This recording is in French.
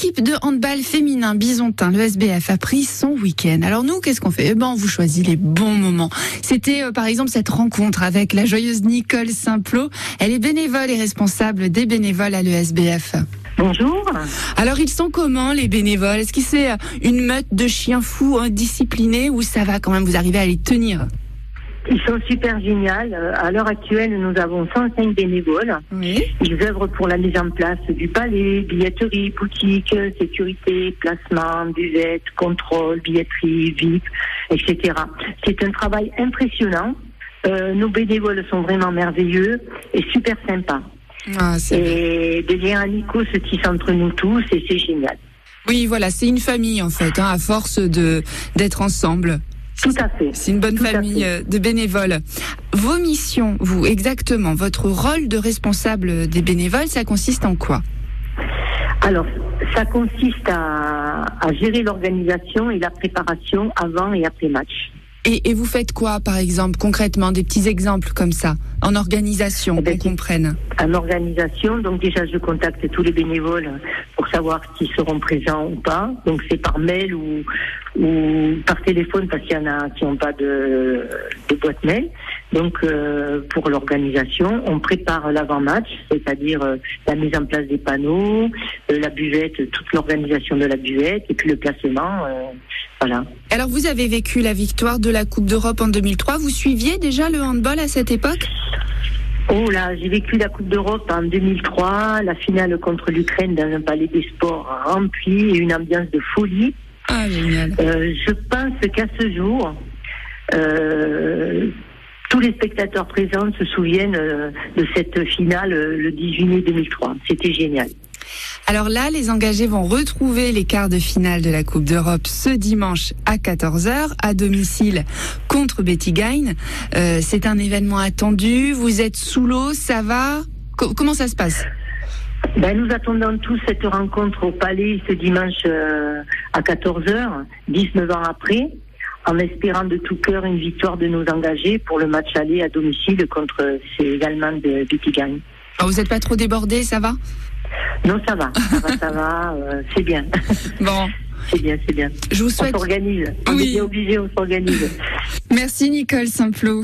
L'équipe de handball féminin bisontin, le SBF, a pris son week-end. Alors nous, qu'est-ce qu'on fait? Eh ben, on vous choisit les bons moments. C'était euh, par exemple cette rencontre avec la joyeuse Nicole Simplot. Elle est bénévole et responsable des bénévoles à l'ESBF. Bonjour. Alors ils sont comment les bénévoles? Est-ce que c'est euh, une meute de chiens fous indisciplinés ou ça va quand même vous arriver à les tenir? Ils sont super géniaux. Euh, À l'heure actuelle, nous avons 105 bénévoles. Oui. Ils œuvrent pour la mise en place du palais, billetterie, boutique, sécurité, placement, buvette, contrôle, billetterie, VIP, etc. C'est un travail impressionnant. Euh, nos bénévoles sont vraiment merveilleux et super sympas. Ah, Et des liens amicaux se tissent entre nous tous et c'est génial. Oui, voilà, c'est une famille en fait, hein, à force de d'être ensemble. Tout à fait. C'est une bonne Tout famille euh, de bénévoles. Vos missions, vous, exactement, votre rôle de responsable des bénévoles, ça consiste en quoi? Alors, ça consiste à, à gérer l'organisation et la préparation avant et après match. et, et vous faites quoi, par exemple, concrètement, des petits exemples comme ça, en organisation, Eh ben, qu'on comprenne? En organisation, donc déjà je contacte tous les bénévoles savoir s'ils seront présents ou pas. Donc c'est par mail ou, par téléphone parce qu'il y en a qui n'ont pas de, boîte mail. Donc euh, pour l'organisation, on prépare l'avant-match, c'est-à-dire euh, la mise en place des panneaux, euh, la buvette, toute l'organisation de la buvette et puis le placement. voilà. Alors, vous avez vécu la victoire de la Coupe d'Europe en 2003. Vous suiviez déjà le handball à cette époque? Oh là, j'ai vécu la Coupe d'Europe en 2003, la finale contre l'Ukraine dans un palais des sports rempli et une ambiance de folie. Ah, génial. Euh, je pense qu'à ce jour, euh, tous les spectateurs présents se souviennent euh, de cette finale euh, le 18 mai 2003. C'était génial. Alors là, les engagés vont retrouver les quarts de finale de la Coupe d'Europe ce dimanche à 14h à domicile contre Betty Gain. Euh, c'est un événement attendu. Vous êtes sous l'eau, ça va? Co- Comment ça se passe? Ben, nous attendons tous cette rencontre au Palais ce dimanche euh, à 14h, 19 ans après, en espérant de tout cœur une victoire de nos engagés pour le match aller à domicile contre ces Allemands de Bitigang. Ah, Vous n'êtes pas trop débordé, ça va? Non, ça va, ça va, ça va, euh, c'est bien, Bon, c'est bien, c'est bien. je vous On souhaite... s'organise, on Oui. est bien obligé, on s'organise. Merci Nicole Simplot.